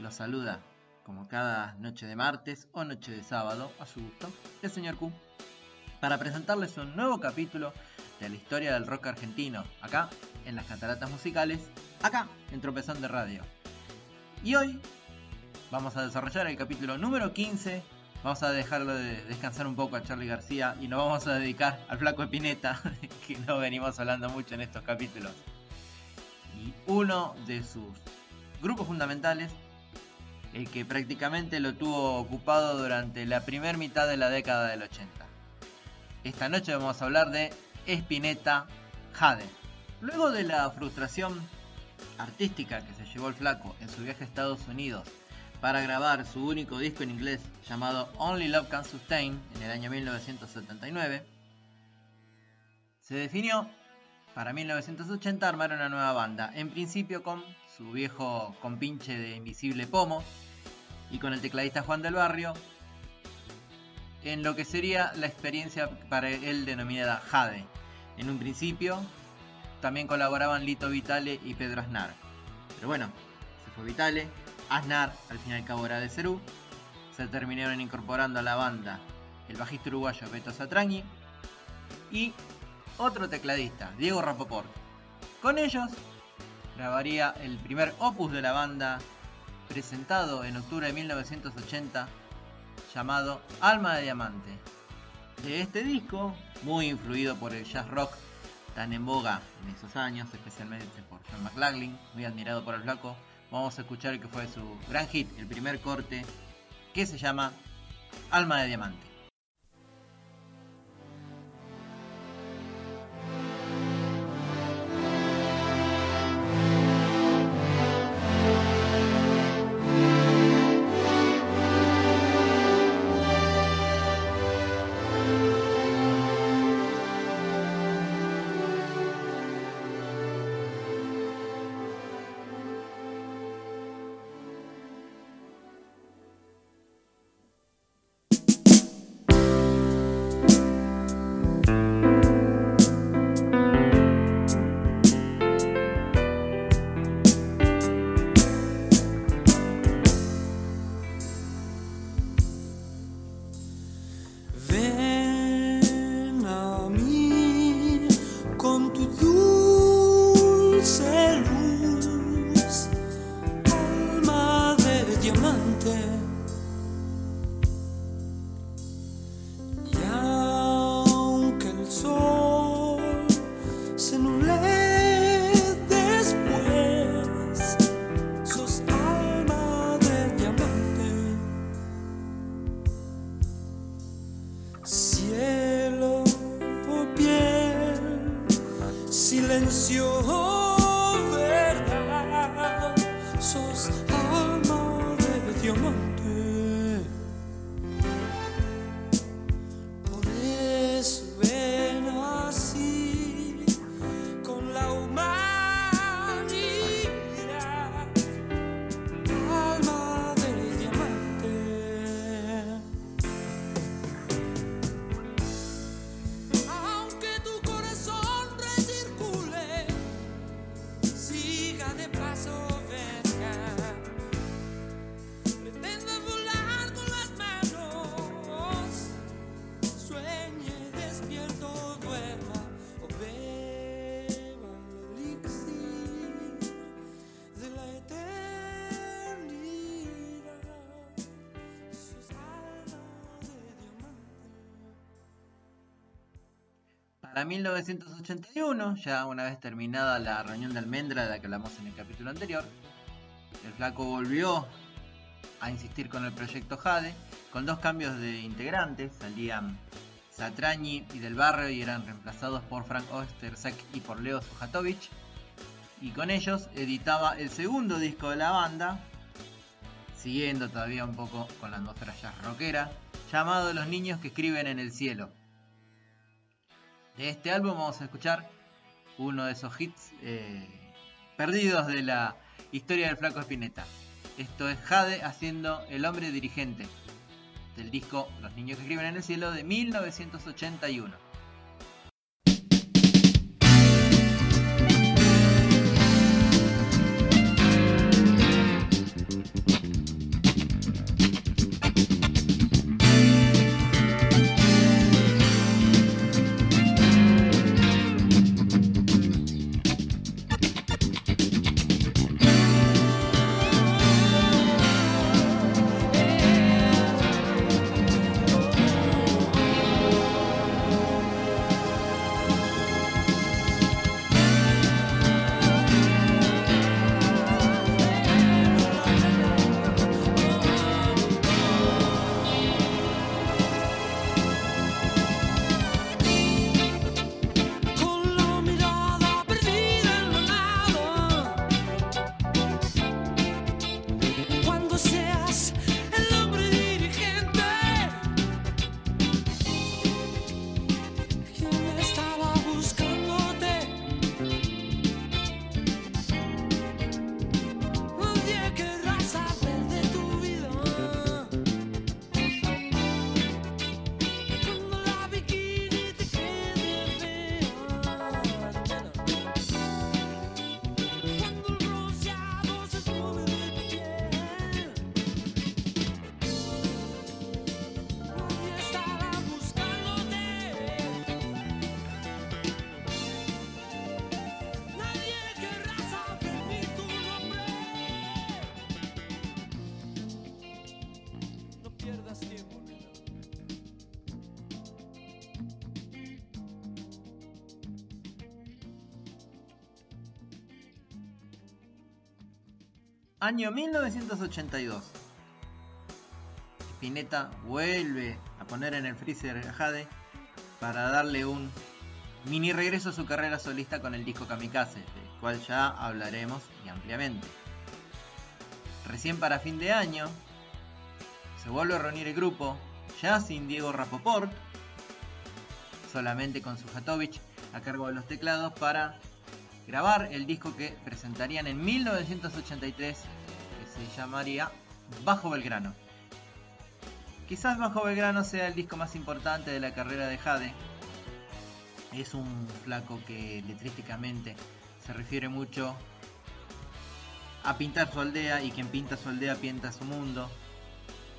Los saluda, como cada noche de martes o noche de sábado, a su gusto, el señor Q, para presentarles un nuevo capítulo de la historia del rock argentino, acá, en las cataratas musicales, acá, en Tropezón de Radio. Y hoy vamos a desarrollar el capítulo número 15. Vamos a dejarlo de descansar un poco a Charlie García y nos vamos a dedicar al flaco Espineta, que no venimos hablando mucho en estos capítulos. Y uno de sus grupos fundamentales el que prácticamente lo tuvo ocupado durante la primera mitad de la década del 80. Esta noche vamos a hablar de Spinetta Jade. Luego de la frustración artística que se llevó el flaco en su viaje a Estados Unidos para grabar su único disco en inglés llamado Only Love Can Sustain en el año 1979, se definió para 1980 armar una nueva banda, en principio con su viejo compinche de Invisible Pomo, y con el tecladista Juan del Barrio, en lo que sería la experiencia para él denominada Jade. En un principio también colaboraban Lito Vitale y Pedro Aznar. Pero bueno, se fue Vitale, Aznar al fin y cabo era de Cerú, se terminaron incorporando a la banda el bajista uruguayo Beto Satrañi y otro tecladista, Diego Rapoport. Con ellos grabaría el primer opus de la banda presentado en octubre de 1980 llamado Alma de Diamante. De este disco, muy influido por el jazz rock tan en boga en esos años, especialmente por John McLaughlin, muy admirado por el flaco, vamos a escuchar el que fue su gran hit, el primer corte, que se llama Alma de Diamante. sos Para 1981, ya una vez terminada la reunión de almendra de la que hablamos en el capítulo anterior, el flaco volvió a insistir con el proyecto Jade, con dos cambios de integrantes, salían Satrañi y Del Barrio y eran reemplazados por Frank Ostersek y por Leo Sujatovic, y con ellos editaba el segundo disco de la banda, siguiendo todavía un poco con la atmósfera jazz rockera, llamado Los niños que escriben en el cielo. De este álbum vamos a escuchar uno de esos hits eh, perdidos de la historia del flaco Spinetta. Esto es Jade haciendo El hombre dirigente del disco Los niños que escriben en el cielo de 1981. Año 1982. Spinetta vuelve a poner en el freezer a Jade para darle un mini regreso a su carrera solista con el disco Kamikaze, del cual ya hablaremos y ampliamente. Recién para fin de año se vuelve a reunir el grupo, ya sin Diego Rapoport, solamente con Sujatovic a cargo de los teclados para grabar el disco que presentarían en 1983 que se llamaría Bajo Belgrano. Quizás Bajo Belgrano sea el disco más importante de la carrera de Jade. Es un flaco que letrísticamente se refiere mucho a pintar su aldea y quien pinta su aldea pinta su mundo.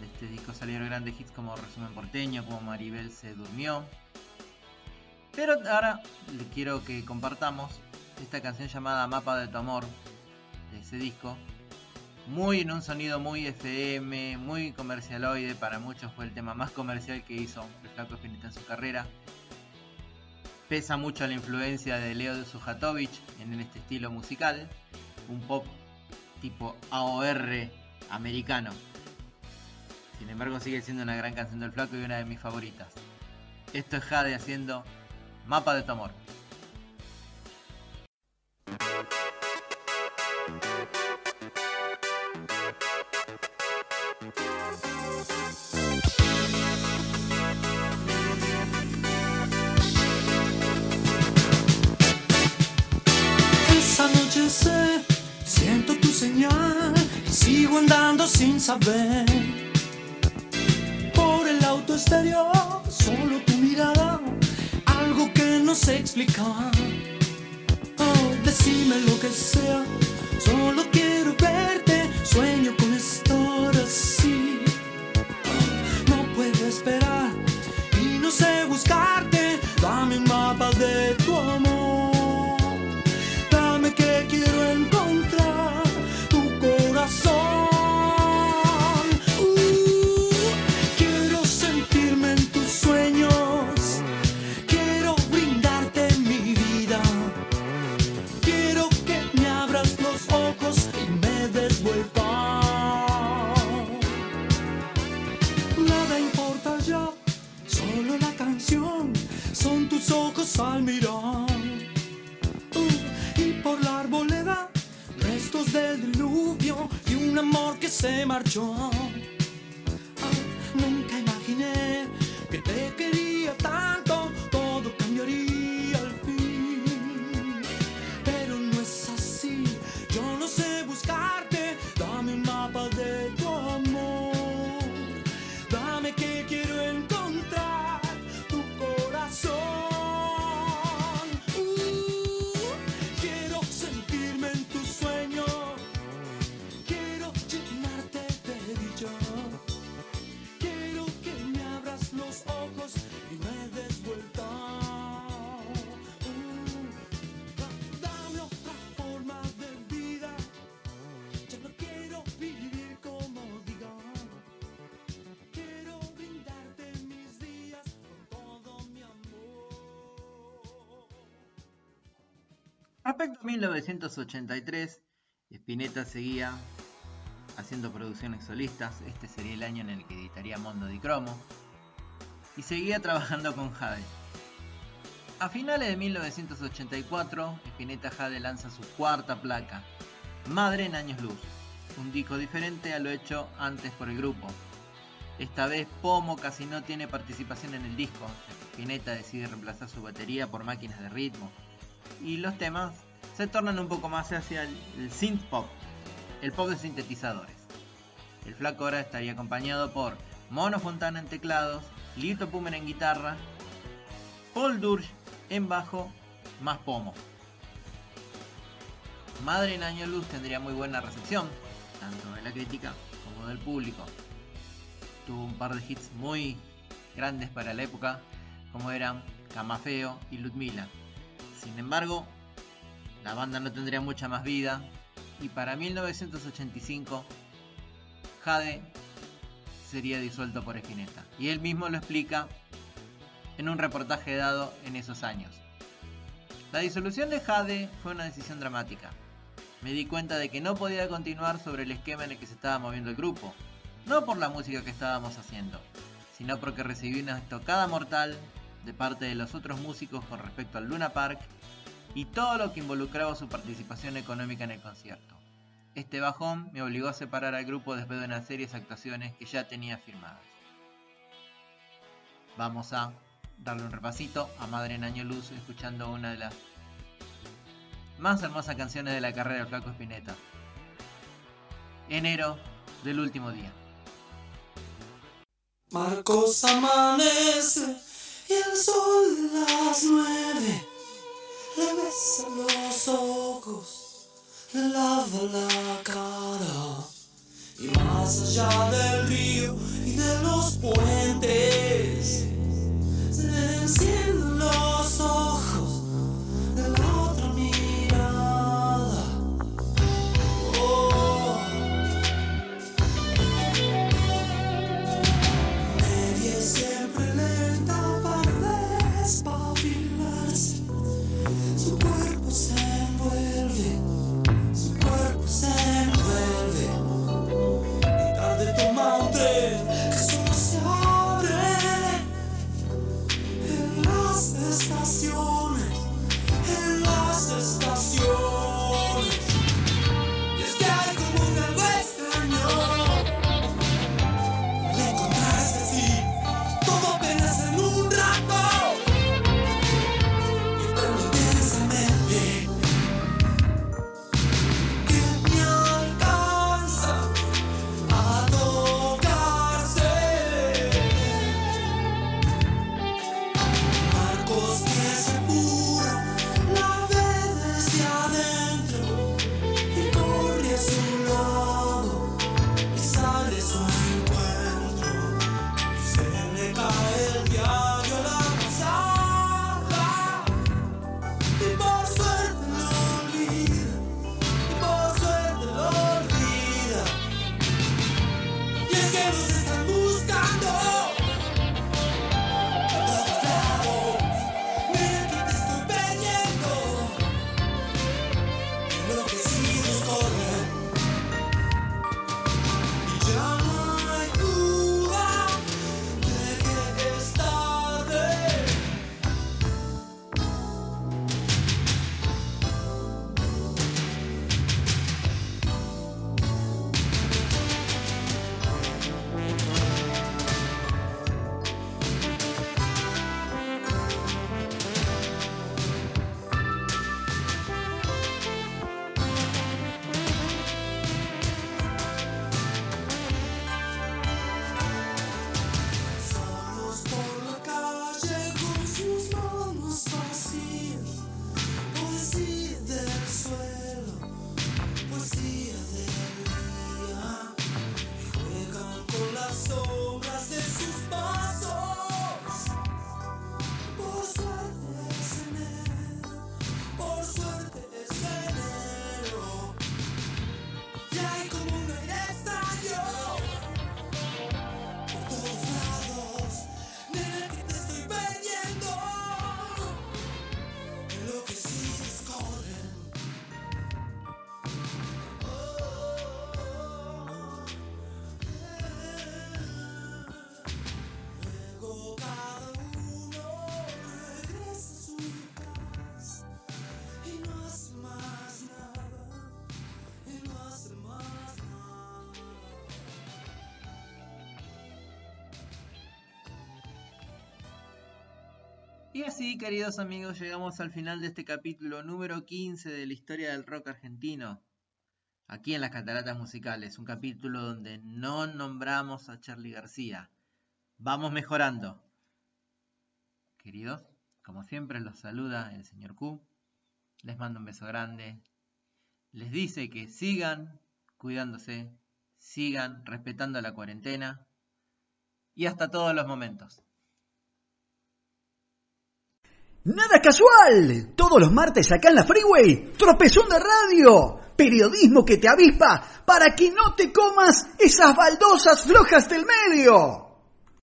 De este disco salieron grandes hits como Resumen Porteño, como Maribel se durmió. Pero ahora le quiero que compartamos esta canción llamada Mapa de tu amor de ese disco. Muy en un sonido muy FM, muy comercialoide, para muchos fue el tema más comercial que hizo el Flaco Spinetta en su carrera. Pesa mucho la influencia de Leo de Sujatovic en este estilo musical, un pop tipo AOR americano. Sin embargo sigue siendo una gran canción del Flaco y una de mis favoritas. Esto es Jade haciendo Mapa de tu amor. Exterior, solo tu mirada, algo que no sé explicar. Oh, decime lo que sea, solo quiero Respecto a 1983, Spinetta seguía haciendo producciones solistas, este sería el año en el que editaría Mondo di Cromo, y seguía trabajando con Jade. A finales de 1984, Spinetta Jade lanza su cuarta placa, Madre en Años Luz, un disco diferente a lo hecho antes por el grupo. Esta vez Pomo casi no tiene participación en el disco, Spinetta decide reemplazar su batería por máquinas de ritmo, y los temas se tornan un poco más hacia el, synth pop, el pop de sintetizadores. El flaco ahora estaría acompañado por Mono Fontana en teclados, Lito Pumer en guitarra, Paul Dursch en bajo, más pomo. Madre en Año Luz tendría muy buena recepción, tanto de la crítica como del público. Tuvo un par de hits muy grandes para la época, como eran Camafeo y Ludmila. Sin embargo, la banda no tendría mucha más vida y para 1985 Jade sería disuelto por Spinetta. Y él mismo lo explica en un reportaje dado en esos años. La disolución de Jade fue una decisión dramática. Me di cuenta de que no podía continuar sobre el esquema en el que se estaba moviendo el grupo. No por la música que estábamos haciendo, sino porque recibí una estocada mortal de parte de los otros músicos con respecto al Luna Park y todo lo que involucraba su participación económica en el concierto. Este bajón me obligó a separar al grupo después de una serie de actuaciones que ya tenía firmadas. Vamos a darle un repasito a Madre en Año Luz escuchando una de las más hermosas canciones de la carrera del Flaco Spinetta. Enero del último día. Marcos amanece el sol las nueve. Le besa los ojos, le lava la cara. Y más allá del río y de los puentes se le Así, queridos amigos, llegamos al final de este capítulo número 15 de la historia del rock argentino. Aquí en las Cataratas Musicales, un capítulo donde no nombramos a Charlie García. Vamos mejorando. Queridos, como siempre los saluda el señor Q. Les mando un beso grande. Les dice que sigan cuidándose, sigan respetando la cuarentena y hasta todos los momentos. Nada casual. Todos los martes acá en la Freeway, tropezón de radio. Periodismo que te avispa para que no te comas esas baldosas flojas del medio.